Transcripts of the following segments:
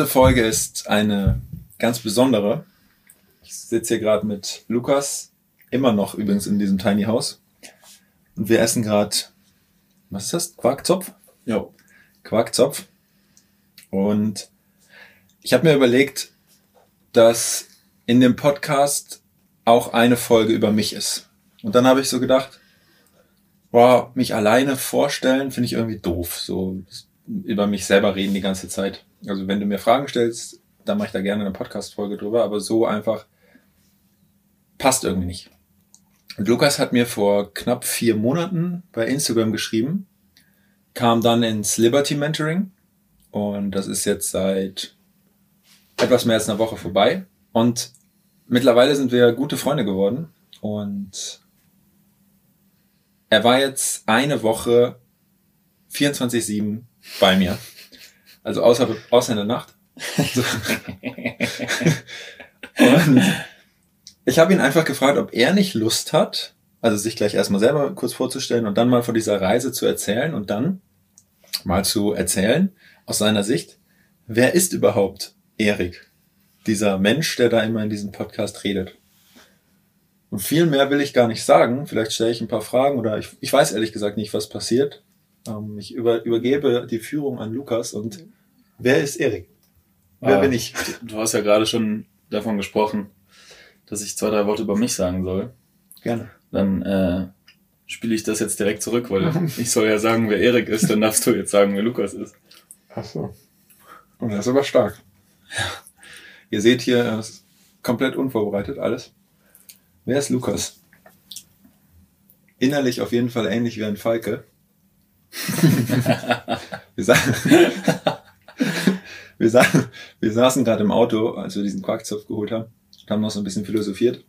Diese Folge ist eine ganz besondere. Ich sitze hier gerade mit Lukas, immer noch übrigens in diesem Tiny House. Und wir essen gerade, was ist das? Quarkzopf? Ja. Quarkzopf. Und ich habe mir überlegt, dass in dem Podcast auch eine Folge über mich ist. Und dann habe ich so gedacht, boah, mich alleine vorstellen, finde ich irgendwie doof. So über mich selber reden die ganze Zeit. Also wenn du mir Fragen stellst, dann mache ich da gerne eine Podcast-Folge drüber, aber so einfach passt irgendwie nicht. Und Lukas hat mir vor knapp vier Monaten bei Instagram geschrieben, kam dann ins Liberty Mentoring und das ist jetzt seit etwas mehr als einer Woche vorbei. Und mittlerweile sind wir gute Freunde geworden und er war jetzt eine Woche 24-7 bei mir. Also außer, außer in der Nacht. und ich habe ihn einfach gefragt, ob er nicht Lust hat, also sich gleich erstmal selber kurz vorzustellen und dann mal von dieser Reise zu erzählen und dann mal zu erzählen aus seiner Sicht, wer ist überhaupt Erik? Dieser Mensch, der da immer in diesem Podcast redet. Und viel mehr will ich gar nicht sagen. Vielleicht stelle ich ein paar Fragen oder ich, ich weiß ehrlich gesagt nicht, was passiert. Ähm, ich über, übergebe die Führung an Lukas und wer ist Erik? Wer Ah, bin ich? Du hast ja gerade schon davon gesprochen, dass ich zwei, drei Worte über mich sagen soll. Gerne. Dann äh, spiele ich das jetzt direkt zurück, weil ich soll ja sagen, wer Erik ist, dann darfst du jetzt sagen, wer Lukas ist. Ach so. Und das ist aber stark. Ihr seht hier, es ist komplett unvorbereitet alles. Wer ist Lukas? Innerlich auf jeden Fall ähnlich wie ein Falke. wir, sa wir, sa wir saßen gerade im Auto, als wir diesen Quarkzopf geholt haben, und haben noch so ein bisschen philosophiert.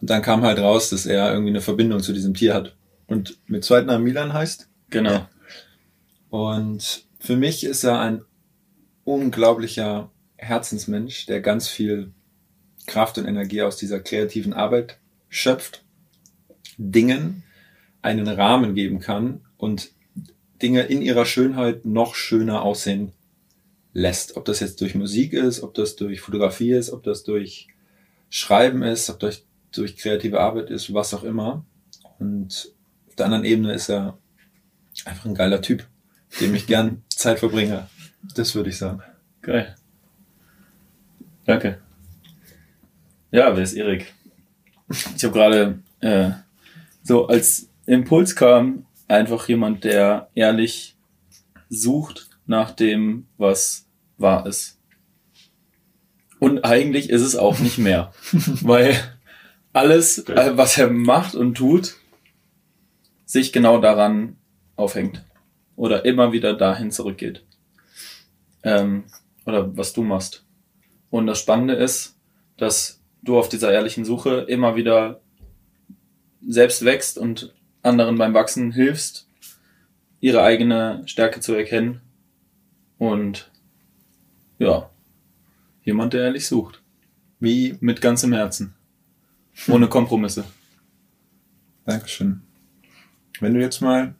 Und dann kam halt raus, dass er irgendwie eine Verbindung zu diesem Tier hat. Und mit zweiten Namen Milan heißt. Genau. Und für mich ist er ein unglaublicher Herzensmensch, der ganz viel Kraft und Energie aus dieser kreativen Arbeit schöpft, Dingen einen Rahmen geben kann und Dinge in ihrer Schönheit noch schöner aussehen lässt. Ob das jetzt durch Musik ist, ob das durch Fotografie ist, ob das durch Schreiben ist, ob das durch kreative Arbeit ist, was auch immer. Und auf der anderen Ebene ist er einfach ein geiler Typ, dem ich gern Zeit verbringe. Das würde ich sagen. Geil. Danke. Ja, wer ist Erik? Ich habe gerade äh, so als Impuls kam einfach jemand, der ehrlich sucht nach dem, was wahr ist. Und eigentlich ist es auch nicht mehr, weil alles, äh, was er macht und tut, sich genau daran aufhängt oder immer wieder dahin zurückgeht. Ähm, oder was du machst. Und das Spannende ist, dass du auf dieser ehrlichen Suche immer wieder selbst wächst und anderen beim Wachsen hilfst, ihre eigene Stärke zu erkennen. Und ja, jemand, der ehrlich sucht. Wie, Mit ganzem Herzen. Ohne Kompromisse. Dankeschön. Wenn du jetzt mal,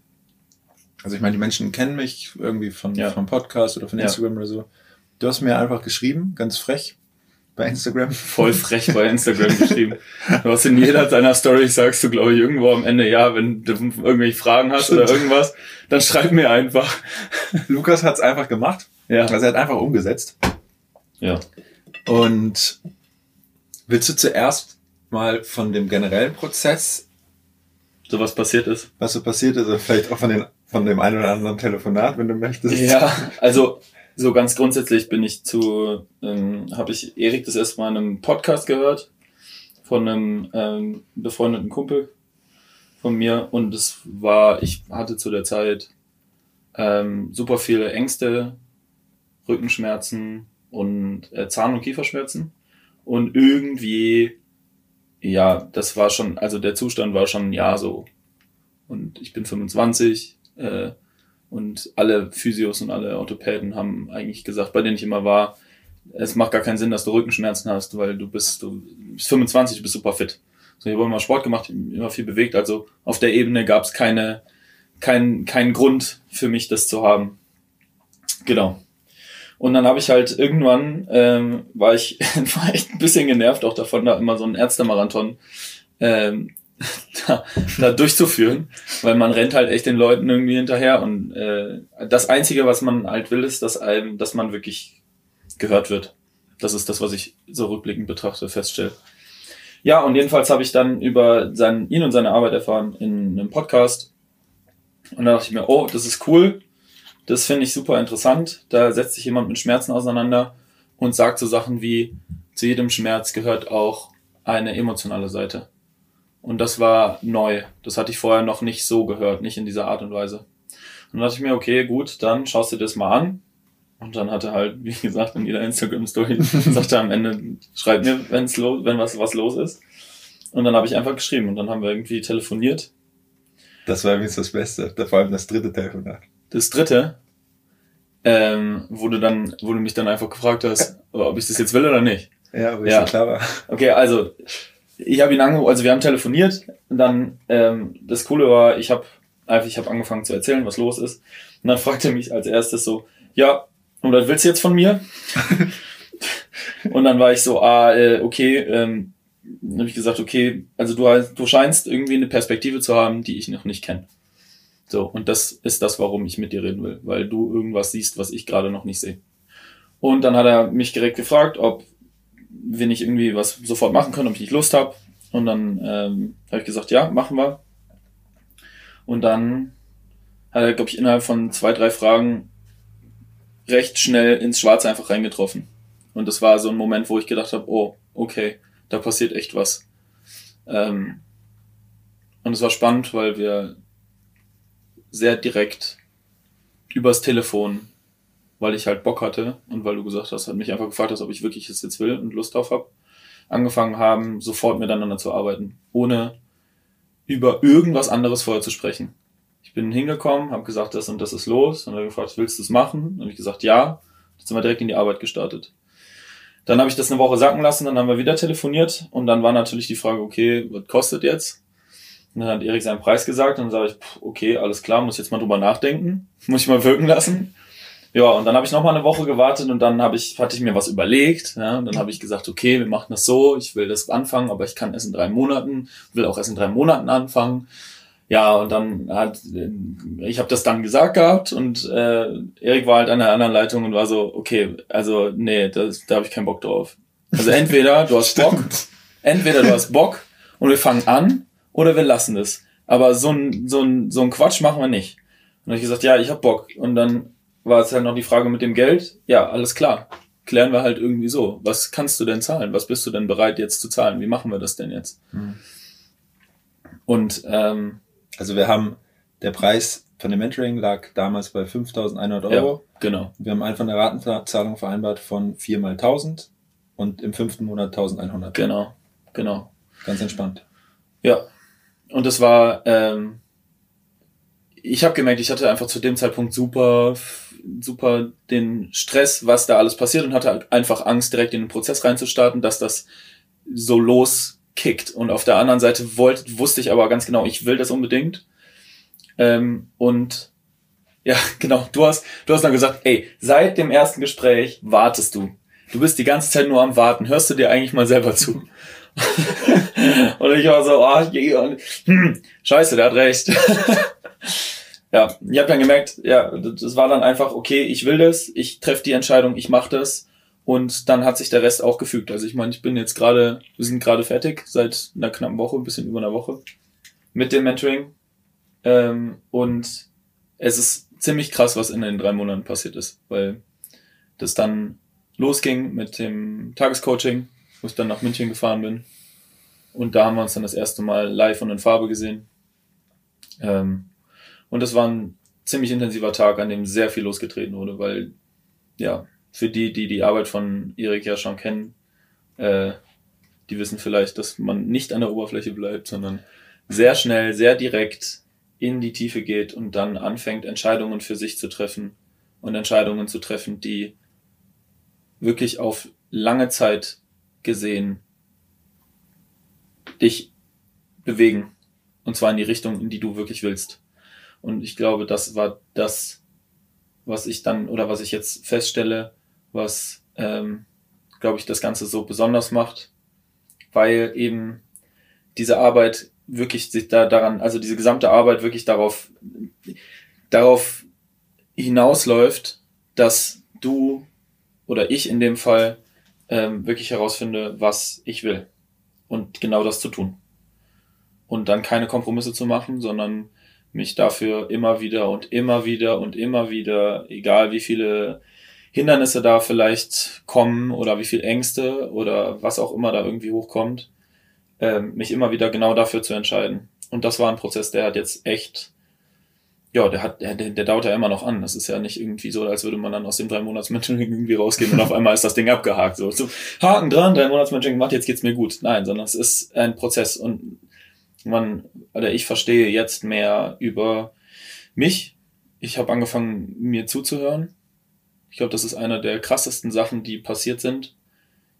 also ich meine, die Menschen kennen mich irgendwie von, Ja. vom Podcast oder von Ja. Instagram oder so. Du hast mir einfach geschrieben, ganz frech, bei Instagram. Voll frech bei Instagram geschrieben. Du hast in jeder deiner Stories sagst du, glaube ich, irgendwo am Ende, ja, wenn du irgendwelche Fragen hast oder Stimmt. irgendwas, dann schreib mir einfach. Lukas hat es einfach gemacht. Ja. Also er hat einfach umgesetzt. Ja. Und willst du zuerst mal von dem generellen Prozess, So was passiert ist. was so passiert ist, oder vielleicht auch von, den, von dem einen oder anderen Telefonat, wenn du möchtest? Ja, also so ganz grundsätzlich bin ich zu, ähm, habe ich Erik das erste Mal in einem Podcast gehört von einem ähm, befreundeten Kumpel von mir und es war, ich hatte zu der Zeit ähm, super viele Ängste, Rückenschmerzen und äh, Zahn- und Kieferschmerzen und irgendwie, ja, das war schon, also der Zustand war schon Jahr so. Und ich bin 25, äh, und alle Physios und alle Orthopäden haben eigentlich gesagt, bei denen ich immer war, es macht gar keinen Sinn, dass du Rückenschmerzen hast, weil du bist, du bist 25, du bist super fit. So, ich habe immer Sport gemacht, immer viel bewegt, also auf der Ebene gab es keine, kein, keinen Grund für mich, das zu haben. Genau. Und dann habe ich halt irgendwann, ähm, war ich war echt ein bisschen genervt auch davon, da immer so einen Ärztemarathon ähm, da, da durchzuführen, weil man rennt halt echt den Leuten irgendwie hinterher und äh, das Einzige, was man halt will, ist, dass einem, dass man wirklich gehört wird. Das ist das, was ich so rückblickend betrachte, feststelle. Ja, und jedenfalls habe ich dann über seinen, ihn und seine Arbeit erfahren in einem Podcast. Und da dachte ich mir, oh, das ist cool. Das finde ich super interessant. Da setzt sich jemand mit Schmerzen auseinander und sagt so Sachen wie, zu jedem Schmerz gehört auch eine emotionale Seite. Und das war neu. Das hatte ich vorher noch nicht so gehört, nicht in dieser Art und Weise. Und dann dachte ich mir, okay, gut, dann schaust du das mal an. Und dann hat er halt, wie gesagt, in jeder Instagram-Story, sagt er am Ende, schreib mir, wenn's los, wenn was, was los ist. Und dann habe ich einfach geschrieben und dann haben wir irgendwie telefoniert. Das war übrigens das Beste, vor allem das dritte Telefonat das dritte, ähm, wo du dann, wo du mich dann einfach gefragt hast, ob ich das jetzt will oder nicht. Ja, aber ja. klar war. Okay, also ich habe ihn angerufen, also wir haben telefoniert und dann ähm, das Coole war, ich habe einfach, ich habe angefangen zu erzählen, was los ist. Und dann fragte er mich als erstes so, ja, und was willst du jetzt von mir? und dann war ich so, ah, äh, okay, ähm, dann habe ich gesagt, okay, also du, du scheinst irgendwie eine Perspektive zu haben, die ich noch nicht kenne. So, und das ist das, warum ich mit dir reden will, weil du irgendwas siehst, was ich gerade noch nicht sehe. Und dann hat er mich direkt gefragt, ob wir nicht irgendwie was sofort machen können, ob ich nicht Lust habe. Und dann ähm, habe ich gesagt, ja, machen wir. Und dann hat er, glaube ich, innerhalb von zwei, drei Fragen recht schnell ins Schwarze einfach reingetroffen. Und das war so ein Moment, wo ich gedacht habe, oh, okay, da passiert echt was. Ähm, und es war spannend, weil wir sehr direkt übers Telefon, weil ich halt Bock hatte und weil du gesagt hast, hat mich einfach gefragt hast, ob ich wirklich es jetzt will und Lust drauf habe, angefangen haben, sofort miteinander zu arbeiten, ohne über irgendwas anderes vorher zu sprechen. Ich bin hingekommen, habe gesagt, das und das ist los und er gefragt, willst du es machen? Habe ich gesagt, ja. Dann sind wir direkt in die Arbeit gestartet. Dann habe ich das eine Woche sacken lassen, dann haben wir wieder telefoniert und dann war natürlich die Frage, okay, was kostet jetzt? Und dann hat Erik seinen Preis gesagt und dann sage ich, okay, alles klar, muss jetzt mal drüber nachdenken, muss ich mal wirken lassen. Ja, und dann habe ich noch mal eine Woche gewartet und dann habe ich, hatte ich mir was überlegt. Ja, und dann habe ich gesagt, okay, wir machen das so, ich will das anfangen, aber ich kann erst in drei Monaten, will auch erst in drei Monaten anfangen. Ja, und dann hat, ich habe das dann gesagt gehabt und äh, Erik war halt an der anderen Leitung und war so, okay, also nee, das, da habe ich keinen Bock drauf. Also entweder du hast Bock, entweder du hast Bock und wir fangen an oder wir lassen es. Aber so ein, so ein, so ein Quatsch machen wir nicht. Und dann habe ich gesagt, ja, ich hab Bock. Und dann war es halt noch die Frage mit dem Geld. Ja, alles klar. Klären wir halt irgendwie so. Was kannst du denn zahlen? Was bist du denn bereit jetzt zu zahlen? Wie machen wir das denn jetzt? Hm. Und ähm, also wir haben der Preis von dem Mentoring lag damals bei 5.100 Euro. Ja, genau. Wir haben einfach eine Ratenzahlung vereinbart von 4 mal 1000 und im fünften Monat 1100. Genau, genau. Ganz entspannt. Ja, und das war, ähm, ich habe gemerkt, ich hatte einfach zu dem Zeitpunkt super, super den Stress, was da alles passiert und hatte einfach Angst, direkt in den Prozess reinzustarten, dass das so loskickt. Und auf der anderen Seite wollte, wusste ich aber ganz genau, ich will das unbedingt. Ähm, und ja, genau, du hast, du hast dann gesagt, ey, seit dem ersten Gespräch wartest du. Du bist die ganze Zeit nur am Warten. Hörst du dir eigentlich mal selber zu? und ich war so, ah, oh, hm, scheiße, der hat recht. ja, ich habe dann gemerkt, ja, das war dann einfach, okay, ich will das, ich treffe die Entscheidung, ich mache das. Und dann hat sich der Rest auch gefügt. Also ich meine, ich bin jetzt gerade, wir sind gerade fertig, seit einer knappen Woche, ein bisschen über einer Woche, mit dem Mentoring. Ähm, und es ist ziemlich krass, was in den drei Monaten passiert ist, weil das dann losging mit dem Tagescoaching, wo ich dann nach München gefahren bin. Und da haben wir uns dann das erste Mal live und in Farbe gesehen. Ähm, und das war ein ziemlich intensiver Tag, an dem sehr viel losgetreten wurde, weil, ja, für die, die die Arbeit von Erik ja schon kennen, äh, die wissen vielleicht, dass man nicht an der Oberfläche bleibt, sondern sehr schnell, sehr direkt in die Tiefe geht und dann anfängt, Entscheidungen für sich zu treffen und Entscheidungen zu treffen, die wirklich auf lange Zeit gesehen dich bewegen. Und zwar in die Richtung, in die du wirklich willst. Und ich glaube, das war das, was ich dann oder was ich jetzt feststelle, was, ähm, glaube ich, das Ganze so besonders macht, weil eben diese Arbeit wirklich sich da daran, also diese gesamte Arbeit wirklich darauf, darauf hinausläuft, dass du oder ich in dem Fall ähm, wirklich herausfinde, was ich will und genau das zu tun. Und dann keine Kompromisse zu machen, sondern mich dafür immer wieder und immer wieder und immer wieder, egal wie viele Hindernisse da vielleicht kommen oder wie viel Ängste oder was auch immer da irgendwie hochkommt, ähm, mich immer wieder genau dafür zu entscheiden. Und das war ein Prozess, der hat jetzt echt ja, der hat, der, der dauert ja immer noch an. Das ist ja nicht irgendwie so, als würde man dann aus dem drei Monats Mentoring irgendwie rausgehen und auf einmal ist das Ding abgehakt. So, so Haken dran, drei Monats Mentoring gemacht, jetzt geht's mir gut. Nein, sondern es ist ein Prozess und man, oder ich verstehe jetzt mehr über mich. Ich habe angefangen, mir zuzuhören. Ich glaube, das ist einer der krassesten Sachen, die passiert sind.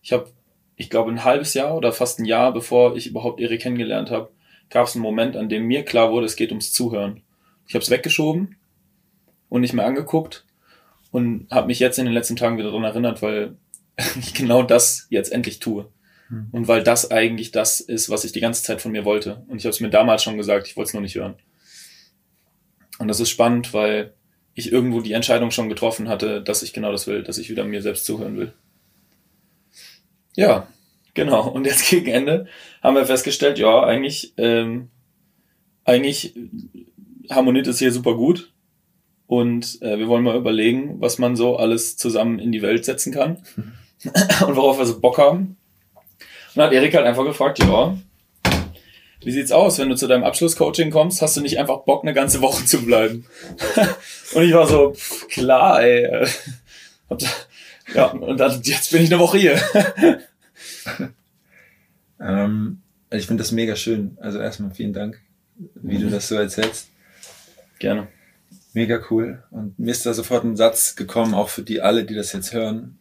Ich habe, ich glaube, ein halbes Jahr oder fast ein Jahr, bevor ich überhaupt Erik kennengelernt habe, gab es einen Moment, an dem mir klar wurde, es geht ums Zuhören. Ich habe es weggeschoben und nicht mehr angeguckt und habe mich jetzt in den letzten Tagen wieder daran erinnert, weil ich genau das jetzt endlich tue. Hm. Und weil das eigentlich das ist, was ich die ganze Zeit von mir wollte. Und ich habe es mir damals schon gesagt, ich wollte es nur nicht hören. Und das ist spannend, weil ich irgendwo die Entscheidung schon getroffen hatte, dass ich genau das will, dass ich wieder mir selbst zuhören will. Ja, genau. Und jetzt gegen Ende haben wir festgestellt, ja, eigentlich, ähm, eigentlich harmoniert es hier super gut. Und äh, wir wollen mal überlegen, was man so alles zusammen in die Welt setzen kann. und worauf wir so Bock haben. Dann hat Erik halt einfach gefragt, ja, wie sieht's aus, wenn du zu deinem Abschlusscoaching kommst, hast du nicht einfach Bock, eine ganze Woche zu bleiben? und ich war so, klar, ey. ja, und dann, jetzt bin ich eine Woche hier. ähm, ich finde das mega schön. Also erstmal vielen Dank, wie du das so erzählst. Gerne. Mega cool. Und mir ist da sofort ein Satz gekommen, auch für die alle, die das jetzt hören.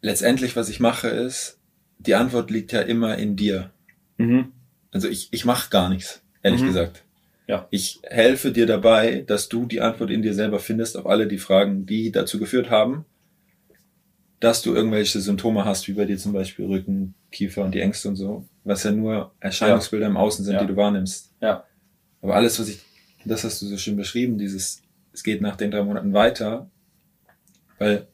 Letztendlich, was ich mache, ist, die Antwort liegt ja immer in dir. Mhm. Also ich, ich mache gar nichts, ehrlich mhm. gesagt. Ja. Ich helfe dir dabei, dass du die Antwort in dir selber findest auf alle die Fragen, die dazu geführt haben, dass du irgendwelche Symptome hast, wie bei dir zum Beispiel Rücken, Kiefer und die Ängste und so, was ja nur Erscheinungsbilder ja. im Außen sind, ja. die du wahrnimmst. Ja. Aber alles, was ich das hast du so schön beschrieben, dieses, es geht nach den drei Monaten weiter, weil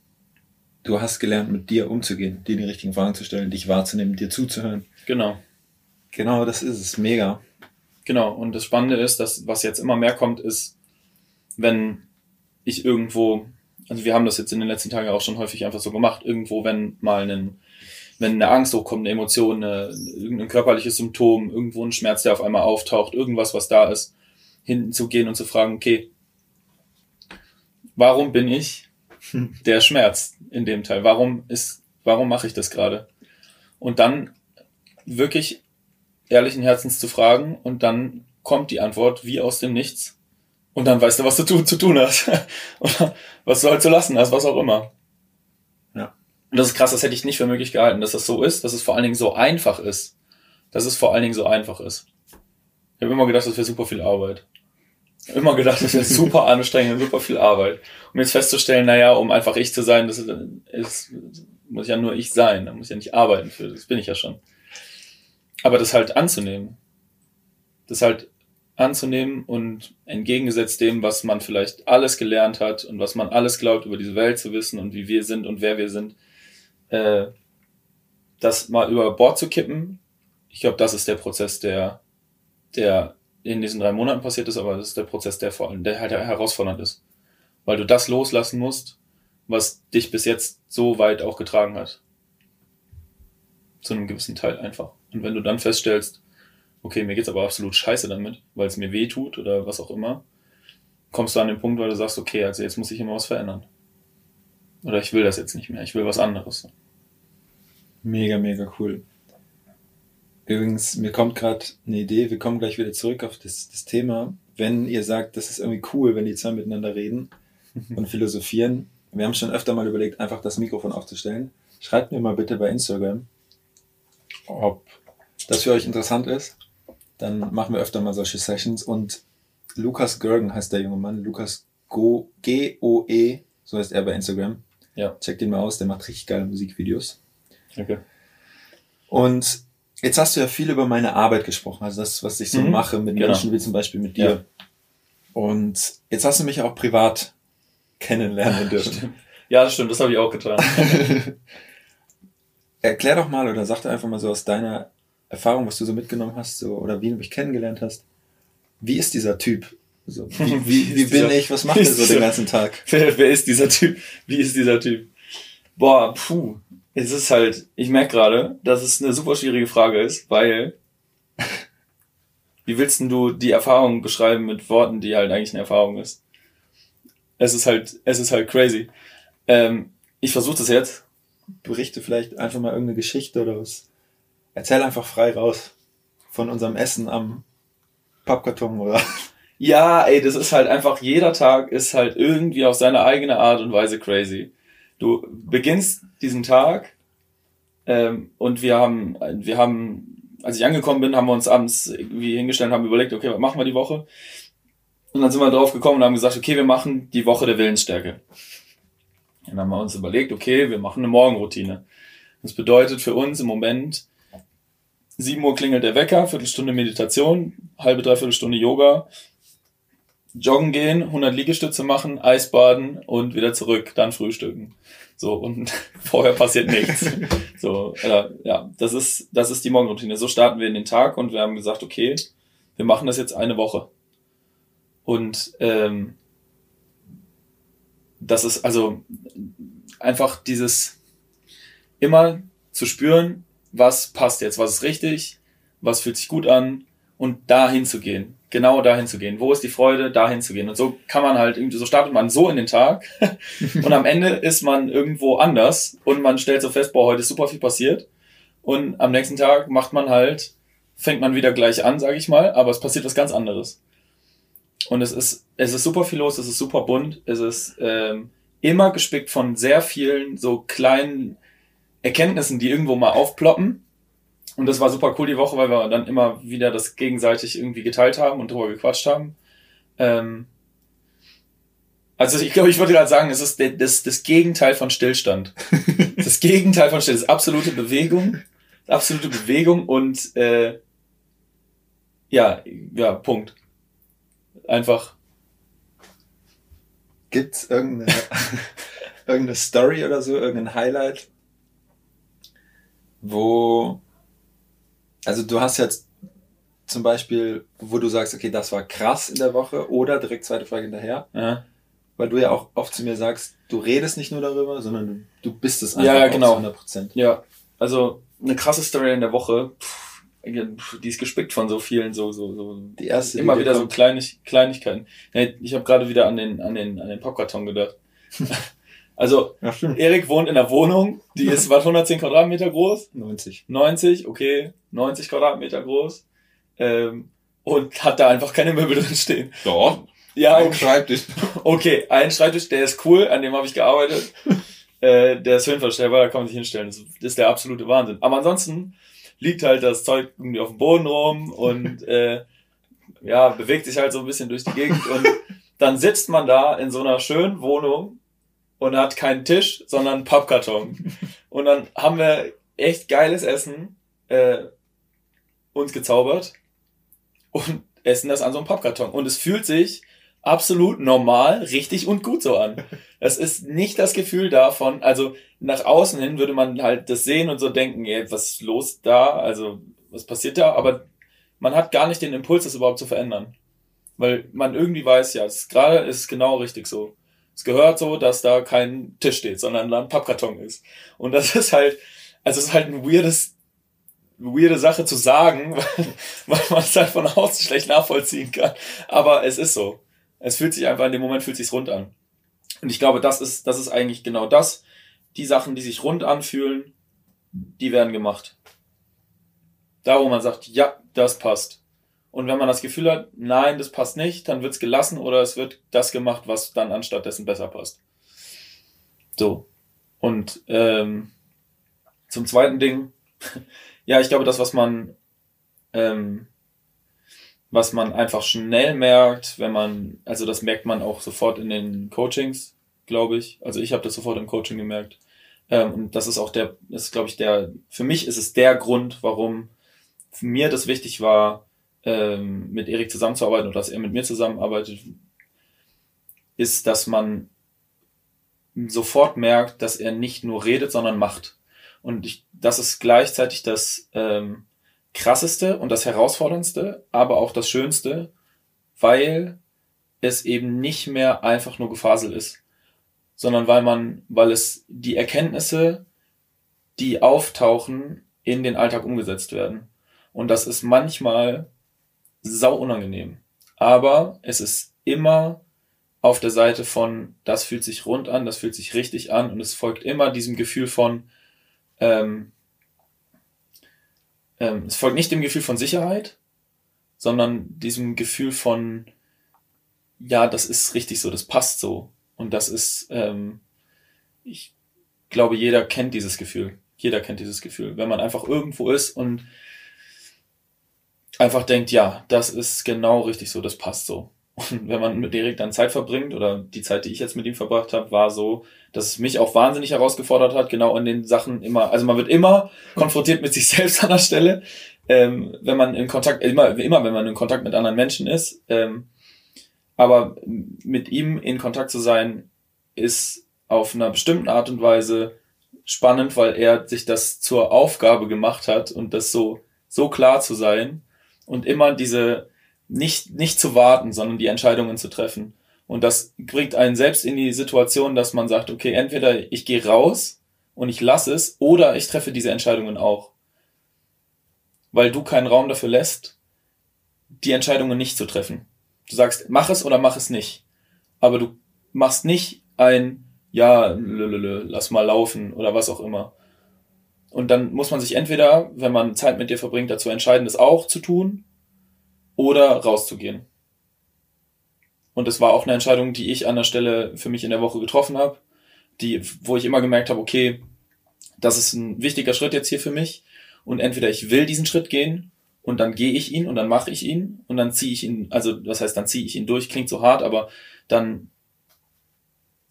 du hast gelernt, mit dir umzugehen, dir die richtigen Fragen zu stellen, dich wahrzunehmen, dir zuzuhören. Genau. Genau, das ist es. Mega. Genau. Und das Spannende ist, dass was jetzt immer mehr kommt, ist, wenn ich irgendwo, also wir haben das jetzt in den letzten Tagen auch schon häufig einfach so gemacht, irgendwo, wenn mal ein, wenn eine Angst hochkommt, eine Emotion, eine, irgendein körperliches Symptom, irgendwo ein Schmerz, der auf einmal auftaucht, irgendwas, was da ist, hinten zu gehen und zu fragen, okay, warum bin ich der Schmerz in dem Teil? Warum ist, warum mache ich das gerade? Und dann wirklich ehrlichen Herzens zu fragen und dann kommt die Antwort wie aus dem Nichts. Und dann weißt du, was du tu zu tun hast. Oder was du halt zu lassen hast, was auch immer. Ja. Und das ist krass, das hätte ich nicht für möglich gehalten, dass das so ist, dass es vor allen Dingen so einfach ist. Dass es vor allen Dingen so einfach ist. Ich habe immer gedacht, das wäre super viel Arbeit. Immer gedacht, das wäre super anstrengend super viel Arbeit. Um jetzt festzustellen, naja, um einfach ich zu sein, das ist, muss ja nur ich sein, da muss ich ja nicht arbeiten für, das bin ich ja schon. Aber das halt anzunehmen. Das halt anzunehmen und entgegengesetzt dem, was man vielleicht alles gelernt hat und was man alles glaubt, über diese Welt zu wissen und wie wir sind und wer wir sind, äh, das mal über Bord zu kippen, ich glaube, das ist der Prozess, der, der in diesen drei Monaten passiert ist, aber das ist der Prozess, der vor allem, der halt herausfordernd ist. Weil du das loslassen musst, was dich bis jetzt so weit auch getragen hat. Zu einem gewissen Teil einfach. Und wenn du dann feststellst, okay, mir geht's aber absolut scheiße damit, weil es mir weh tut oder was auch immer, kommst du an den Punkt, weil du sagst, okay, also jetzt muss ich immer was verändern. Oder ich will das jetzt nicht mehr, ich will was anderes. Mega, mega cool. Übrigens, mir kommt gerade eine Idee, wir kommen gleich wieder zurück auf das, das Thema. Wenn ihr sagt, das ist irgendwie cool, wenn die zwei miteinander reden und philosophieren. Wir haben schon öfter mal überlegt, einfach das Mikrofon aufzustellen. Schreibt mir mal bitte bei Instagram, ob das für euch interessant ist. Dann machen wir öfter mal solche Sessions. Und Lukas Gergen heißt der junge Mann. Lukas G-O-E, so heißt er bei Instagram. Ja. Check den mal aus, der macht richtig geile Musikvideos. Okay. Und jetzt hast du ja viel über meine Arbeit gesprochen, also das, was ich so Mhm. mache mit Genau. Menschen wie zum Beispiel mit dir. Ja. Und jetzt hast du mich auch privat kennenlernen dürfen. Stimmt. Ja, das stimmt, das habe ich auch getan. Erklär doch mal oder sag doch einfach mal so aus deiner Erfahrung, was du so mitgenommen hast, so, oder wie du mich kennengelernt hast. Wie ist dieser Typ? So, wie, Wie wie, bin dieser- ich? Was macht er so den dieser- ganzen Tag? wer, wer ist dieser Typ? Wie ist dieser Typ? Boah, puh. Es ist halt, ich merke gerade, dass es eine super schwierige Frage ist, weil wie willst denn du die Erfahrung beschreiben mit Worten, die halt eigentlich eine Erfahrung ist? Es ist halt, es ist halt crazy. Ähm, ich versuche das jetzt. Berichte vielleicht einfach mal irgendeine Geschichte oder was. Erzähl einfach frei raus von unserem Essen am Pappkarton oder. Ja, ey, das ist halt einfach, jeder Tag ist halt irgendwie auf seine eigene Art und Weise crazy. Du beginnst diesen Tag ähm, und wir haben, wir haben, als ich angekommen bin, haben wir uns abends irgendwie hingestellt und haben überlegt, okay, was machen wir die Woche? Und dann sind wir drauf gekommen und haben gesagt, okay, wir machen die Woche der Willensstärke. Und dann haben wir uns überlegt, okay, wir machen eine Morgenroutine. Das bedeutet für uns im Moment, 7 Uhr klingelt der Wecker, Viertelstunde Meditation, halbe, dreiviertel Stunde Yoga, joggen gehen, 100 Liegestütze machen, Eisbaden und wieder zurück, dann frühstücken. So, und vorher passiert nichts. So, äh, ja, das ist, das ist die Morgenroutine. So starten wir in den Tag und wir haben gesagt, okay, wir machen das jetzt eine Woche. Und ähm, das ist also einfach dieses immer zu spüren, was passt jetzt, was ist richtig, was fühlt sich gut an und dahin zu gehen. Genau dahin zu gehen. Wo ist die Freude, dahin zu gehen. Und so kann man halt irgendwie, so startet man so in den Tag und am Ende ist man irgendwo anders und man stellt so fest, boah, heute ist super viel passiert. Und am nächsten Tag macht man halt, fängt man wieder gleich an, sage ich mal, aber es passiert was ganz anderes. Und es ist, es ist super viel los, es ist super bunt, es ist ähm, immer gespickt von sehr vielen so kleinen Erkenntnissen, die irgendwo mal aufploppen. Und das war super cool die Woche, weil wir dann immer wieder das gegenseitig irgendwie geteilt haben und drüber gequatscht haben. Ähm, also ich glaube, ich würde gerade sagen, es ist das, das Gegenteil von Stillstand. Das Gegenteil von Stillstand. Das ist absolute Bewegung. Absolute Bewegung und äh, ja, ja, Punkt. Einfach. Gibt's irgendeine, irgendeine Story oder so, irgendein Highlight, wo, also du hast jetzt zum Beispiel, wo du sagst, okay, das war krass in der Woche oder direkt zweite Frage hinterher, Ja, weil du ja auch oft zu mir sagst, du redest nicht nur darüber, sondern du, bist es Ja, ja, genau. zu 100 Prozent. ja also eine krasse Story in der Woche. Pff, die ist gespickt von so vielen, so, so, so Die erste, immer die wieder so. Kleinig, Kleinigkeiten. Ich habe gerade wieder an den, an den, an den Pappkarton gedacht. Also, Ja, stimmt. Erik wohnt in einer Wohnung, die ist was 110 Quadratmeter groß, 90. 90, okay, 90 Quadratmeter groß, ähm, und hat da einfach keine Möbel drin stehen. Doch. Ja, Ein okay, Schreibtisch. okay, ein Schreibtisch, der ist cool, an dem habe ich gearbeitet. äh, der ist höhenverstellbar, da kann man sich hinstellen. Das ist der absolute Wahnsinn. Aber ansonsten liegt halt das Zeug irgendwie auf dem Boden rum und äh, ja, bewegt sich halt so ein bisschen durch die Gegend und dann sitzt man da in so einer schönen Wohnung und hat keinen Tisch, sondern einen Pappkarton. Und dann haben wir echt geiles Essen äh, uns gezaubert und essen das an so einem Pappkarton. Und es fühlt sich absolut normal, richtig und gut so an. Es ist nicht das Gefühl davon, also nach außen hin würde man halt das sehen und so denken, ey, was ist los da? Also, was passiert da? Aber man hat gar nicht den Impuls, das überhaupt zu verändern. Weil man irgendwie weiß, ja, es ist gerade ist es genau richtig so. Es gehört so, dass da kein Tisch steht, sondern da ein Pappkarton ist. Und das ist halt, also es ist halt ein weirdes, weirde Sache zu sagen, weil, weil man es halt von außen schlecht nachvollziehen kann. Aber es ist so. Es fühlt sich einfach in dem Moment fühlt sich's rund an. Und ich glaube, das ist, das ist eigentlich genau das. Die Sachen, die sich rund anfühlen, die werden gemacht. Da, wo man sagt, ja, das passt. Und wenn man das Gefühl hat, nein, das passt nicht, dann wird's gelassen oder es wird das gemacht, was dann anstatt dessen besser passt. So. Und ähm, zum zweiten Ding, ja, ich glaube, das, was man, ähm, was man einfach schnell merkt, wenn man, also das merkt man auch sofort in den Coachings, glaube ich. Also ich habe das sofort im Coaching gemerkt. Ähm, und das ist auch der, ist, glaube ich, der, für mich ist es der Grund, warum mir das wichtig war, ähm, mit Erik zusammenzuarbeiten oder dass er mit mir zusammenarbeitet, ist, dass man sofort merkt, dass er nicht nur redet, sondern macht. Und ich, das ist gleichzeitig das ähm, krasseste und das herausforderndste, aber auch das schönste, weil es eben nicht mehr einfach nur Gefasel ist, sondern weil man, weil es die Erkenntnisse, die auftauchen, in den Alltag umgesetzt werden. Und das ist manchmal sau unangenehm. Aber es ist immer auf der Seite von, das fühlt sich rund an, das fühlt sich richtig an und es folgt immer diesem Gefühl von, ähm, ähm, es folgt nicht dem Gefühl von Sicherheit, sondern diesem Gefühl von, ja, das ist richtig so, das passt so. Und das ist, ähm, ich glaube, jeder kennt dieses Gefühl. Jeder kennt dieses Gefühl. Wenn man einfach irgendwo ist und einfach denkt, ja, das ist genau richtig so, das passt so. Und wenn man mit Erik dann Zeit verbringt, oder die Zeit, die ich jetzt mit ihm verbracht habe, war so, dass es mich auch wahnsinnig herausgefordert hat, genau in den Sachen immer, also man wird immer konfrontiert mit sich selbst an der Stelle, ähm, wenn man in Kontakt, immer, immer wenn man in Kontakt mit anderen Menschen ist, ähm, aber mit ihm in Kontakt zu sein, ist auf einer bestimmten Art und Weise spannend, weil er sich das zur Aufgabe gemacht hat und das so, so klar zu sein und immer diese, nicht, nicht zu warten, sondern die Entscheidungen zu treffen. Und das bringt einen selbst in die Situation, dass man sagt, okay, entweder ich gehe raus und ich lasse es oder ich treffe diese Entscheidungen auch. Weil du keinen Raum dafür lässt, die Entscheidungen nicht zu treffen. Du sagst, mach es oder mach es nicht. Aber du machst nicht ein, ja, lass mal laufen oder was auch immer. Und dann muss man sich entweder, wenn man Zeit mit dir verbringt, dazu entscheiden, das auch zu tun oder rauszugehen. Und das war auch eine Entscheidung, die ich an der Stelle für mich in der Woche getroffen habe, die, wo ich immer gemerkt habe, okay, das ist ein wichtiger Schritt jetzt hier für mich. Und entweder ich will diesen Schritt gehen und dann gehe ich ihn und dann mache ich ihn und dann ziehe ich ihn, also das heißt, dann ziehe ich ihn durch, klingt so hart, aber dann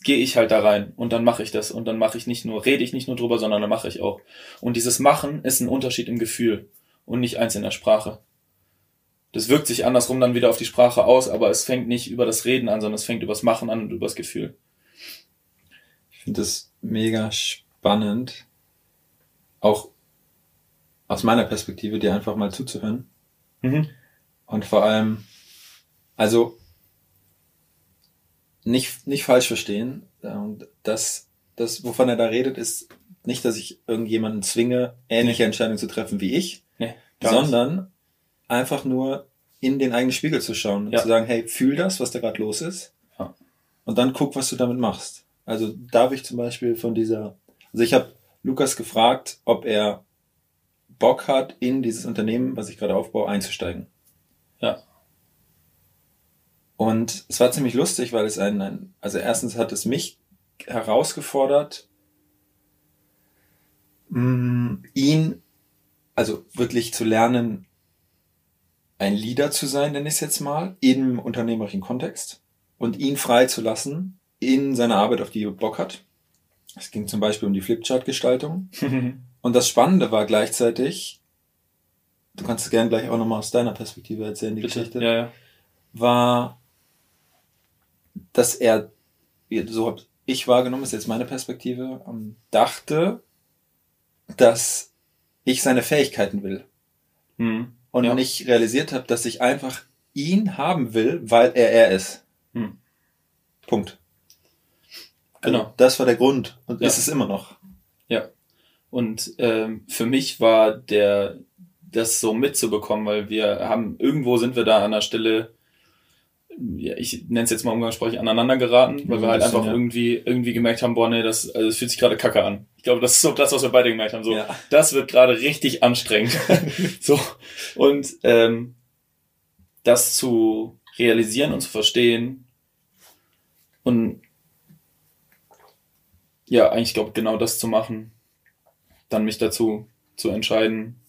gehe ich halt da rein und dann mache ich das und dann mache ich nicht nur, rede ich nicht nur drüber, sondern dann mache ich auch. Und dieses Machen ist ein Unterschied im Gefühl und nicht eins in der Sprache. Das wirkt sich andersrum dann wieder auf die Sprache aus, aber es fängt nicht über das Reden an, sondern es fängt übers Machen an und übers Gefühl. Ich finde das mega spannend, auch aus meiner Perspektive dir einfach mal zuzuhören. Mhm. Und vor allem, also nicht, nicht falsch verstehen. Das, das, wovon er da redet, ist nicht, dass ich irgendjemanden zwinge, ähnliche Entscheidungen zu treffen wie ich, nee, sondern nicht. einfach nur in den eigenen Spiegel zu schauen und ja. zu sagen, hey, fühl das, was da gerade los ist. Ja. Und dann guck, was du damit machst. Also darf ich zum Beispiel von dieser, also ich habe Lukas gefragt, ob er Bock hat, in dieses Unternehmen, was ich gerade aufbaue, einzusteigen. Ja. Und es war ziemlich lustig, weil es ein, ein also erstens hat es mich herausgefordert, mm, ihn, also wirklich zu lernen, ein Leader zu sein, nenne ich es jetzt mal, im unternehmerischen Kontext und ihn frei zu lassen in seiner Arbeit, auf die er Bock hat. Es ging zum Beispiel um die Flipchart-Gestaltung. Und das Spannende war gleichzeitig, du kannst es gerne gleich auch nochmal aus deiner Perspektive erzählen, die Bitte? Geschichte, ja, ja. war, dass er, so habe ich wahrgenommen, ist jetzt meine Perspektive, ähm, dachte, dass ich seine Fähigkeiten will. Hm. Und ja. nicht realisiert habe, dass ich einfach ihn haben will, weil er er ist. Hm. Punkt. Genau. Also das war der Grund und ja. ist es immer noch. Ja. Und ähm, für mich war der, das so mitzubekommen, weil wir haben, irgendwo sind wir da an der Stelle, ja, ich nenne es jetzt mal umgangssprachlich, aneinander geraten, weil wir halt einfach ja. irgendwie, irgendwie gemerkt haben, boah, nee, das, also es fühlt sich gerade kacke an. Ich glaube, das ist so das, was wir beide gemerkt haben. So, ja. das wird gerade richtig anstrengend. so. Und ähm, das zu realisieren und zu verstehen und ja, eigentlich glaube genau das zu machen, dann mich dazu zu entscheiden,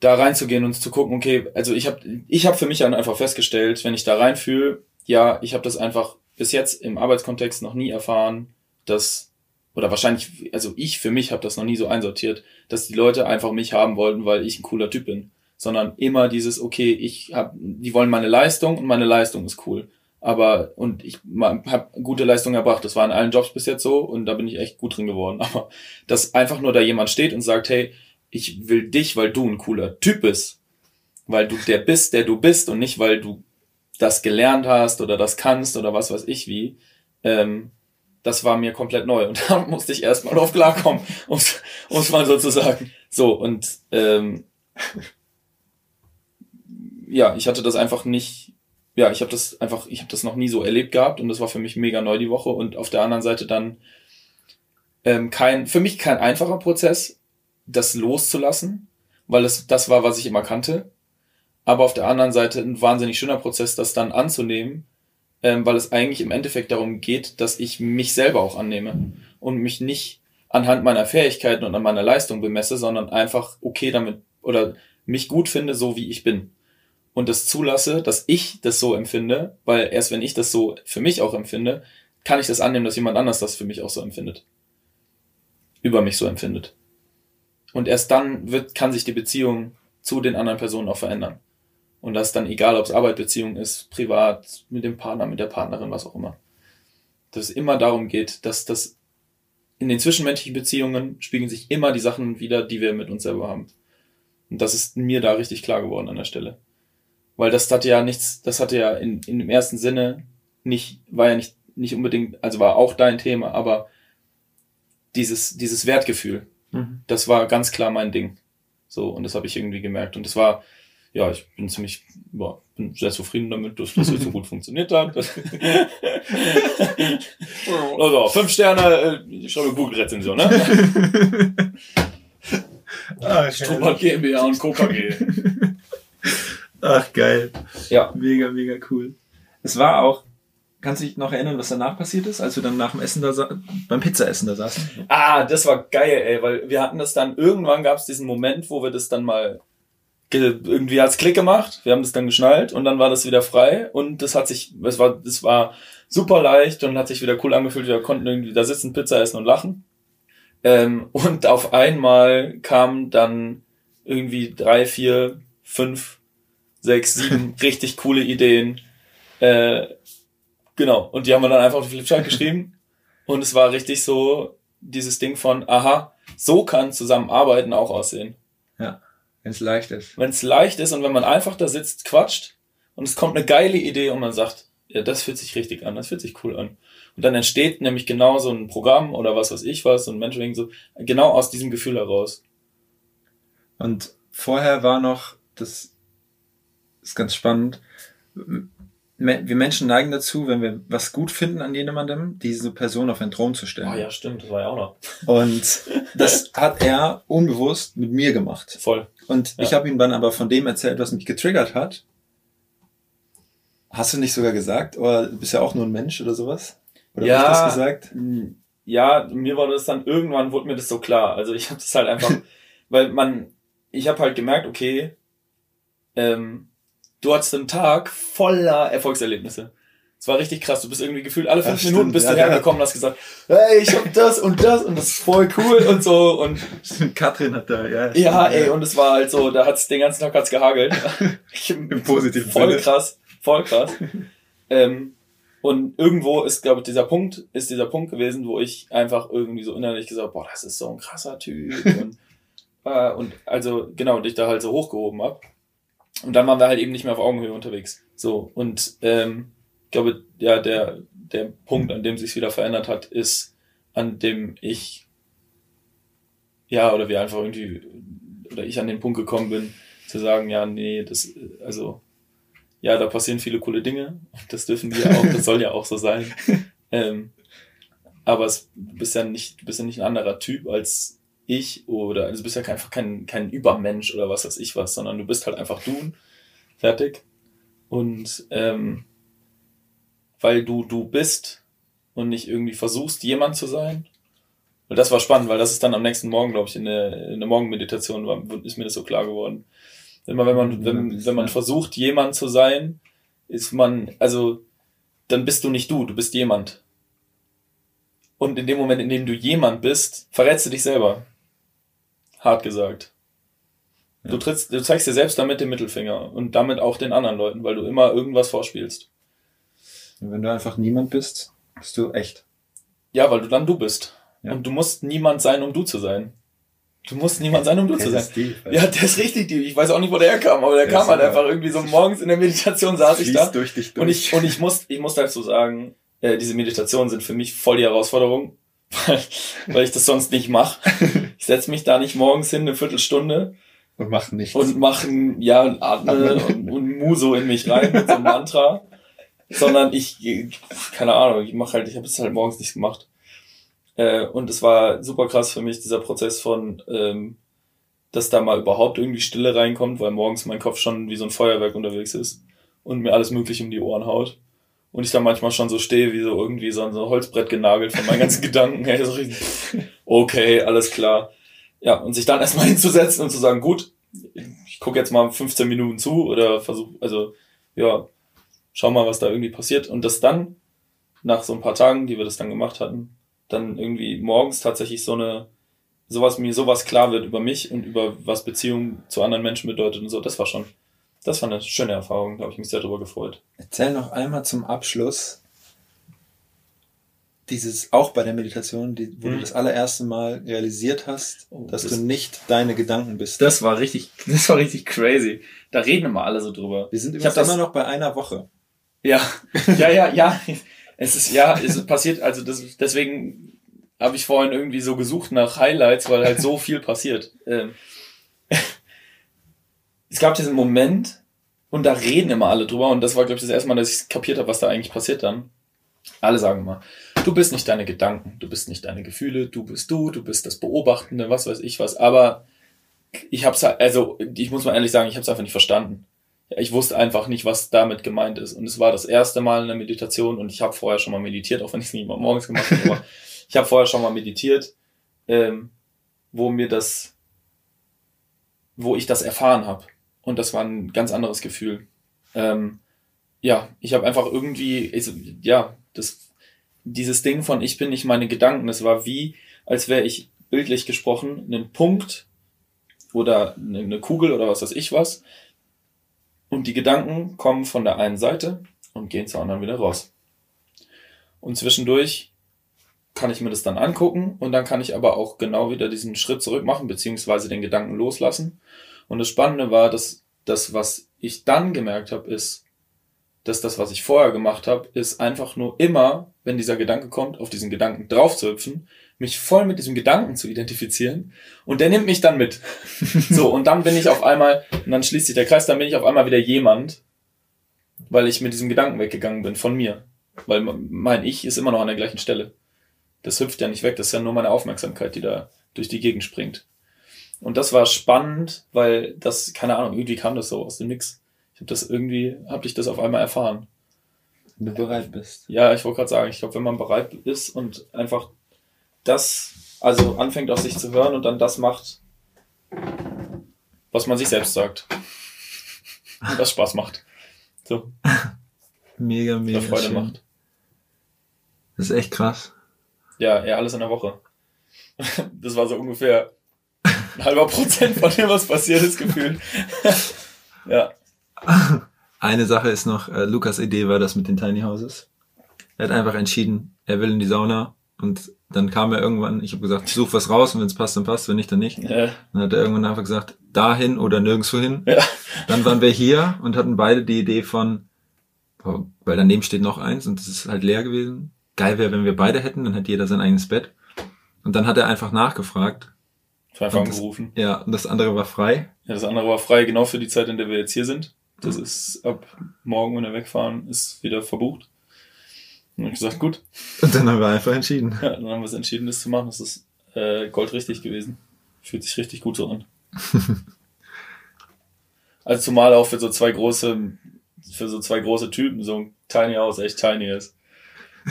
da reinzugehen und zu gucken, okay, also ich habe ich hab für mich dann einfach festgestellt, wenn ich da reinfühle, ja, ich habe das einfach bis jetzt im Arbeitskontext noch nie erfahren, dass, oder wahrscheinlich, also ich für mich habe das noch nie so einsortiert, dass die Leute einfach mich haben wollten, weil ich ein cooler Typ bin. Sondern immer dieses, okay, ich hab, die wollen meine Leistung und meine Leistung ist cool. Aber, und ich habe gute Leistung erbracht. Das war in allen Jobs bis jetzt so und da bin ich echt gut drin geworden. Aber dass einfach nur da jemand steht und sagt, hey, ich will dich, weil du ein cooler Typ bist. Weil du der bist, der du bist und nicht, weil du das gelernt hast oder das kannst oder was weiß ich wie. Ähm, das war mir komplett neu und da musste ich erstmal drauf klarkommen, um es mal so zu sagen. So, und ähm, ja, ich hatte das einfach nicht, ja, ich habe das einfach, ich habe das noch nie so erlebt gehabt und das war für mich mega neu die Woche und auf der anderen Seite dann ähm, kein, für mich kein einfacher Prozess, das loszulassen, weil es das war, was ich immer kannte. Aber auf der anderen Seite ein wahnsinnig schöner Prozess, das dann anzunehmen, ähm, weil es eigentlich im Endeffekt darum geht, dass ich mich selber auch annehme und mich nicht anhand meiner Fähigkeiten und an meiner Leistung bemesse, sondern einfach okay damit oder mich gut finde, so wie ich bin. Und das zulasse, dass ich das so empfinde, weil erst wenn ich das so für mich auch empfinde, kann ich das annehmen, dass jemand anders das für mich auch so empfindet. Über mich so empfindet. Und erst dann wird, kann sich die Beziehung zu den anderen Personen auch verändern. Und das ist dann egal, ob es Arbeitsbeziehung ist, privat, mit dem Partner, mit der Partnerin, was auch immer. Dass es immer darum geht, dass das in den zwischenmenschlichen Beziehungen spiegeln sich immer die Sachen wieder, die wir mit uns selber haben. Und das ist mir da richtig klar geworden an der Stelle. Weil das hatte ja nichts, das hatte ja in, in dem ersten Sinne nicht, war ja nicht, nicht unbedingt, also war auch dein Thema, aber dieses, dieses Wertgefühl, mhm. das war ganz klar mein Ding. So, und das habe ich irgendwie gemerkt. Und das war, ja, ich bin ziemlich, ja, bin sehr zufrieden damit, dass das jetzt so gut funktioniert hat. also, fünf Sterne, äh, ich schreibe Google-Rezension, ne? Ah, Strubert GmbH und Co. KG. Ach, geil. Ja. Mega, mega cool. Es war auch, kannst du dich noch erinnern, was danach passiert ist, als wir dann nach dem Essen da beim Pizzaessen da saßen? Ah, das war geil, ey, weil wir hatten das dann, irgendwann gab es diesen Moment, wo wir das dann mal irgendwie hat's Klick gemacht, wir haben das dann geschnallt und dann war das wieder frei und das hat sich, es war, das war super leicht und hat sich wieder cool angefühlt, wir konnten irgendwie da sitzen, Pizza essen und lachen. Ähm, und auf einmal kamen dann irgendwie drei, vier, fünf, sechs, sieben richtig coole Ideen. Äh, genau, und die haben wir dann einfach auf die Flipchart geschrieben und es war richtig so dieses Ding von, aha, so kann Zusammenarbeiten auch aussehen. Ja. Wenn es leicht ist. Wenn es leicht ist und wenn man einfach da sitzt, quatscht und es kommt eine geile Idee und man sagt, ja, das fühlt sich richtig an, das fühlt sich cool an. Und dann entsteht nämlich genau so ein Programm oder was weiß ich was, so ein Mentoring, so, genau aus diesem Gefühl heraus. Und vorher war noch, das ist ganz spannend, wir Menschen neigen dazu, wenn wir was gut finden an jemandem, diese Person auf einen Thron zu stellen. Ah oh ja, stimmt, das war ja auch noch. Und das hat er unbewusst mit mir gemacht. Voll. Und ja. ich habe ihm dann aber von dem erzählt, was mich getriggert hat. Hast du nicht sogar gesagt, oder du bist ja auch nur ein Mensch oder sowas? Oder ja, hab ich das gesagt? Ja, mir war das dann irgendwann wurde mir das so klar. Also ich habe das halt einfach, weil man, ich habe halt gemerkt, okay, ähm, du hattest einen Tag voller Erfolgserlebnisse. Es war richtig krass. Du bist irgendwie gefühlt alle fünf ja, Minuten bist ja, du hergekommen und hast gesagt, hey, ich hab das und das und das ist voll cool und so und Katrin hat da, ja. Ja, ey, und es war halt so, da hat's den ganzen Tag hat's gehagelt. Im positiven Voll Sinne. krass, voll krass. ähm, und irgendwo ist, glaube ich, dieser Punkt, ist dieser Punkt gewesen, wo ich einfach irgendwie so innerlich gesagt, boah, das ist so ein krasser Typ und, äh, und also genau, dich da halt so hochgehoben hab. Und dann waren wir halt eben nicht mehr auf Augenhöhe unterwegs. So, und ähm, ich glaube, ja, der, der Punkt, an dem sich wieder verändert hat, ist, an dem ich, ja, oder wir einfach irgendwie, oder ich an den Punkt gekommen bin, zu sagen, ja, nee, das, also, ja, da passieren viele coole Dinge, das dürfen wir auch, das soll ja auch so sein. Ähm, aber es, du bist ja nicht, du bist ja nicht ein anderer Typ als ich oder also du bist ja einfach kein, kein Übermensch oder was weiß ich was, sondern du bist halt einfach du, fertig. Und ähm, weil du du bist und nicht irgendwie versuchst, jemand zu sein. Und das war spannend, weil das ist dann am nächsten Morgen, glaube ich, in der, in der Morgenmeditation war, ist mir das so klar geworden. Immer wenn man, wenn, wenn man versucht, jemand zu sein, ist man, also dann bist du nicht du, du bist jemand. Und in dem Moment, in dem du jemand bist, verrätst du dich selber. Hart gesagt. Ja. Du, trittst, du zeigst dir selbst damit den Mittelfinger und damit auch den anderen Leuten, weil du immer irgendwas vorspielst. Und wenn du einfach niemand bist, bist du echt. Ja, weil du dann du bist. Ja. Und du musst niemand sein, um du zu sein. Du musst niemand sein, um du zu sein. Deep, ja, der ist richtig deep. Ich weiß auch nicht, wo der herkam, aber der, der kam halt einfach irgendwie so morgens in der Meditation saß ich da. Durch dich durch. Und ich, und ich muss, ich muss dazu sagen, äh, diese Meditationen sind für mich voll die Herausforderung, weil, weil ich das sonst nicht mache. Setze mich da nicht morgens hin, eine Viertelstunde. Und mach nichts. Und machen, ja, atme und, und Muso in mich rein mit so einem Mantra. Sondern ich, keine Ahnung, ich mache halt, ich habe es halt morgens nicht gemacht. Äh, und es war super krass für mich, dieser Prozess von, ähm, dass da mal überhaupt irgendwie Stille reinkommt, weil morgens mein Kopf schon wie so ein Feuerwerk unterwegs ist und mir alles mögliche um die Ohren haut. Und ich da manchmal schon so stehe, wie so irgendwie so ein Holzbrett genagelt von meinen ganzen Gedanken. Hey, so richtig, okay, alles klar. Ja, und sich dann erstmal hinzusetzen und zu sagen, gut, ich gucke jetzt mal 15 Minuten zu oder versuche, also ja, schau mal, was da irgendwie passiert. Und das dann, nach so ein paar Tagen, die wir das dann gemacht hatten, dann irgendwie morgens tatsächlich so eine, sowas, mir sowas klar wird über mich und über was Beziehung zu anderen Menschen bedeutet und so, das war schon, das war eine schöne Erfahrung, da habe ich mich sehr drüber gefreut. Erzähl noch einmal zum Abschluss, dieses, auch bei der Meditation, die, wo mhm. du das allererste Mal realisiert hast, oh, dass das, du nicht deine Gedanken bist. Das war richtig, das war richtig crazy. Da reden immer alle so drüber. Wir sind ich immer noch bei einer Woche. Ja, ja, ja, ja. Es ist, ja, es passiert, also das, deswegen habe ich vorhin irgendwie so gesucht nach Highlights, weil halt so viel passiert. Ähm, es gab diesen Moment und da reden immer alle drüber und das war, glaube ich, das erste Mal, dass ich kapiert habe, was da eigentlich passiert dann. Alle sagen immer, du bist nicht deine Gedanken, du bist nicht deine Gefühle, du bist du, du bist das Beobachtende, was weiß ich was, aber ich hab's halt, also ich muss mal ehrlich sagen, ich habe es einfach nicht verstanden ich wusste einfach nicht, was damit gemeint ist. Und es war das erste Mal in der Meditation und ich habe vorher schon mal meditiert, auch wenn ich es nicht mal morgens gemacht habe, ich habe vorher schon mal meditiert, ähm, wo mir das, wo ich das erfahren habe. Und das war ein ganz anderes Gefühl. Ähm, ja, ich habe einfach irgendwie, also, ja, das, dieses Ding von ich bin nicht meine Gedanken, das war wie, als wäre ich bildlich gesprochen einen Punkt oder eine Kugel oder was weiß ich was, und die Gedanken kommen von der einen Seite und gehen zur anderen wieder raus. Und zwischendurch kann ich mir das dann angucken und dann kann ich aber auch genau wieder diesen Schritt zurück machen, beziehungsweise den Gedanken loslassen. Und das Spannende war, dass das, was ich dann gemerkt habe, ist, dass das, was ich vorher gemacht habe, ist einfach nur immer, wenn dieser Gedanke kommt, auf diesen Gedanken drauf zu hüpfen mich voll mit diesem Gedanken zu identifizieren und der nimmt mich dann mit. so, und dann bin ich auf einmal, und dann schließt sich der Kreis, dann bin ich auf einmal wieder jemand, weil ich mit diesem Gedanken weggegangen bin von mir. Weil mein Ich ist immer noch an der gleichen Stelle. Das hüpft ja nicht weg, das ist ja nur meine Aufmerksamkeit, die da durch die Gegend springt. Und das war spannend, weil das, keine Ahnung, irgendwie kam das so aus dem Nix. Ich habe das irgendwie, habe ich das auf einmal erfahren. Wenn du bereit bist. Ja, ich wollte gerade sagen, ich glaube, wenn man bereit ist und einfach das, also anfängt auf sich zu hören und dann das macht, was man sich selbst sagt. Und das Spaß macht. So. Mega, mega. Freude schön. macht. Das ist echt krass. Ja, ja, alles in der Woche. Das war so ungefähr ein halber Prozent von dem, was passiert ist, gefühlt. ja. Eine Sache ist noch, äh, Lukas Idee war das mit den Tiny Houses. Er hat einfach entschieden, er will in die Sauna und dann kam er irgendwann, ich habe gesagt, such was raus und wenn es passt, dann passt, wenn nicht, dann nicht. Ja. Dann hat er irgendwann einfach gesagt, dahin oder nirgendwo hin. Ja. Dann waren wir hier und hatten beide die Idee von, weil daneben steht noch eins und es ist halt leer gewesen. Geil wäre, wenn wir beide hätten, dann hätte jeder sein eigenes Bett. Und dann hat er einfach nachgefragt. Einfach angerufen. Ja, und das andere war frei. Ja, das andere war frei, genau für die Zeit, in der wir jetzt hier sind. Das ist ab morgen, wenn wir wegfahren, ist wieder verbucht. Und ich gesagt, gut. Und dann haben wir einfach entschieden. Ja, dann haben wir es entschieden, das zu machen. Das ist äh, goldrichtig gewesen. Fühlt sich richtig gut so an. also zumal auch für so zwei große, für so zwei große Typen so ein Tiny House echt tiny ist.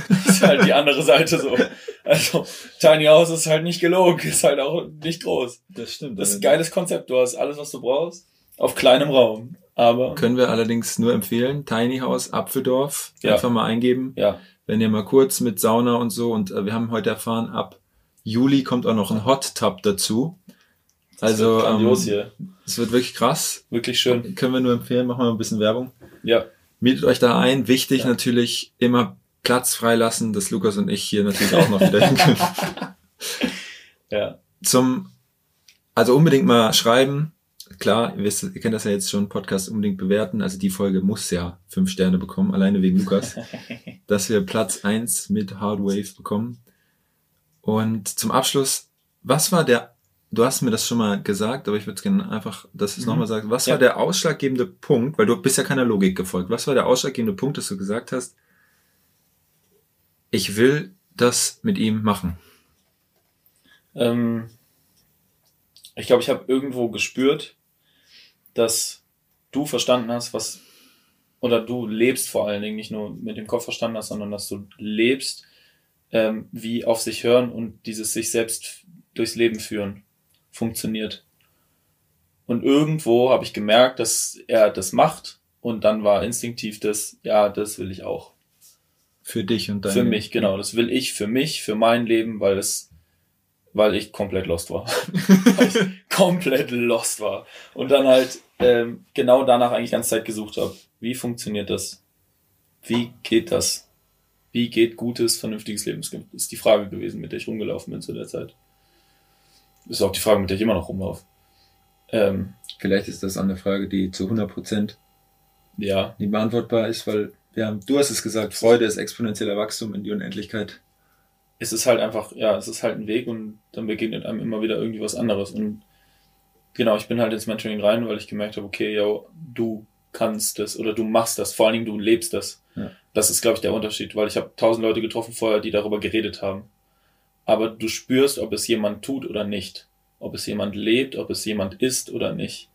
Das ist halt die andere Seite so. Also, Tiny House ist halt nicht gelogen, ist halt auch nicht groß. Das stimmt. Das ist ein geiles Konzept. Du hast alles, was du brauchst, auf kleinem Raum. Aber Können wir allerdings nur empfehlen. Tiny House Apfeldorf. Ja. Einfach mal eingeben. ja, Wenn ihr mal kurz mit Sauna und so und äh, wir haben heute erfahren, ab Juli kommt auch noch ein Hot Tub dazu. Also wird grandios ähm, hier. es wird wirklich krass. Wirklich schön. Können wir nur empfehlen, machen wir mal ein bisschen Werbung. Ja, Mietet euch da ein. Wichtig Ja. natürlich immer Platz freilassen, dass Lukas und ich hier natürlich auch noch wieder hin können. ja, Zum, also unbedingt mal schreiben. Klar, ihr wisst, ihr kennt das ja jetzt schon, Podcast unbedingt bewerten. Also die Folge muss ja fünf Sterne bekommen, alleine wegen Lukas. dass wir Platz eins mit Hardwave bekommen. Und zum Abschluss, was war der, du hast mir das schon mal gesagt, aber ich würde es gerne einfach, dass du es Mhm. nochmal sagst, was Ja. war der ausschlaggebende Punkt, weil du bist ja keiner Logik gefolgt, was war der ausschlaggebende Punkt, dass du gesagt hast, ich will das mit ihm machen? Ähm, ich glaube, ich habe irgendwo gespürt, dass du verstanden hast, was, oder du lebst vor allen Dingen, nicht nur mit dem Kopf verstanden hast, sondern dass du lebst, ähm, wie auf sich hören und dieses sich selbst durchs Leben führen funktioniert. Und irgendwo habe ich gemerkt, dass er das macht und dann war instinktiv das, ja, das will ich auch. Für dich und deine. Für mich, genau. Das will ich für mich, für mein Leben, weil es, weil ich komplett lost war. weil ich komplett lost war. Und dann halt ähm, genau danach eigentlich die ganze Zeit gesucht habe. Wie funktioniert das? Wie geht das? Wie geht gutes, vernünftiges Leben? Das ist die Frage gewesen, mit der ich rumgelaufen bin zu der Zeit. Das ist auch die Frage, mit der ich immer noch rumlaufe. Ähm, Vielleicht ist das eine Frage, die zu 100 Prozent ja, nicht beantwortbar ist, weil wir haben, du hast es gesagt, Freude ist exponentieller Wachstum in die Unendlichkeit. Es ist halt einfach, ja, es ist halt ein Weg und dann begegnet einem immer wieder irgendwie was anderes. Und genau, ich bin halt ins Mentoring rein, weil ich gemerkt habe, okay, yo, du kannst das oder du machst das, vor allen Dingen du lebst das. Ja. Das ist, glaube ich, der Unterschied, weil ich habe tausend Leute getroffen vorher, die darüber geredet haben. Aber du spürst, ob es jemand tut oder nicht. Ob es jemand lebt, ob es jemand ist oder nicht.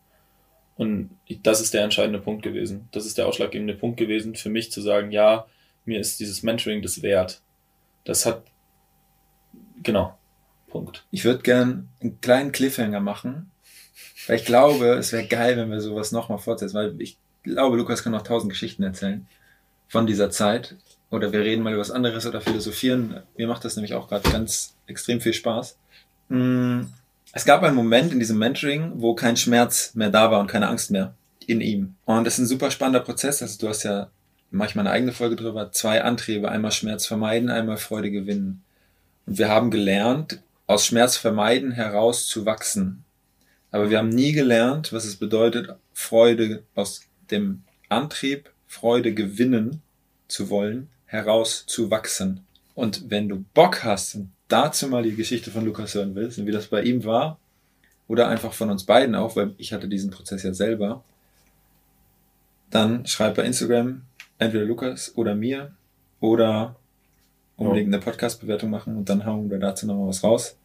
Und das ist der entscheidende Punkt gewesen. Das ist der ausschlaggebende Punkt gewesen, für mich zu sagen, ja, mir ist dieses Mentoring das wert. Das hat, genau, Punkt. Ich würde gern einen kleinen Cliffhanger machen, weil ich glaube, es wäre geil, wenn wir sowas nochmal fortsetzen, weil ich glaube, Lukas kann noch tausend Geschichten erzählen von dieser Zeit. Oder wir reden mal über was anderes oder philosophieren. Mir macht das nämlich auch gerade ganz extrem viel Spaß. Mm, Es gab einen Moment in diesem Mentoring, wo kein Schmerz mehr da war und keine Angst mehr in ihm. Und das ist ein super spannender Prozess. Also du hast ja manchmal eine eigene Folge drüber, zwei Antriebe, einmal Schmerz vermeiden, einmal Freude gewinnen. Und wir haben gelernt, aus Schmerz vermeiden heraus zu wachsen. Aber wir haben nie gelernt, was es bedeutet, Freude aus dem Antrieb, Freude gewinnen zu wollen, heraus zu wachsen. Und wenn du Bock hast und dazu mal die Geschichte von Lukas hören willst und wie das bei ihm war, oder einfach von uns beiden auch, weil ich hatte diesen Prozess ja selber, dann schreib bei Instagram entweder Lukas oder mir oder unbedingt eine Podcast-Bewertung machen und dann hauen wir dazu nochmal was raus.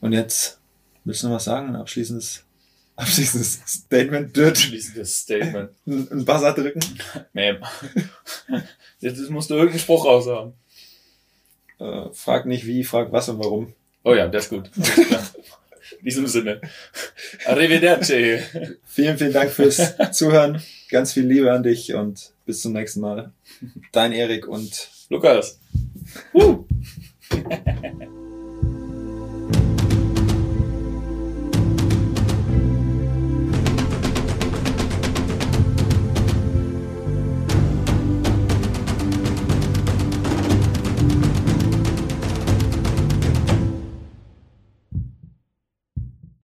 Und jetzt willst du noch was sagen? Ein abschließendes, abschließendes Statement, Dirt, Schließendes Statement. ein Buzzer drücken. Ma'am. Jetzt musst du irgendeinen Spruch raus haben. Äh, frag nicht wie, frag was und warum. Oh ja, der ist gut. In diesem Sinne. Arrivederci. Vielen, vielen Dank fürs Zuhören. Ganz viel Liebe an dich und bis zum nächsten Mal. Dein Erik und Lukas. Uh.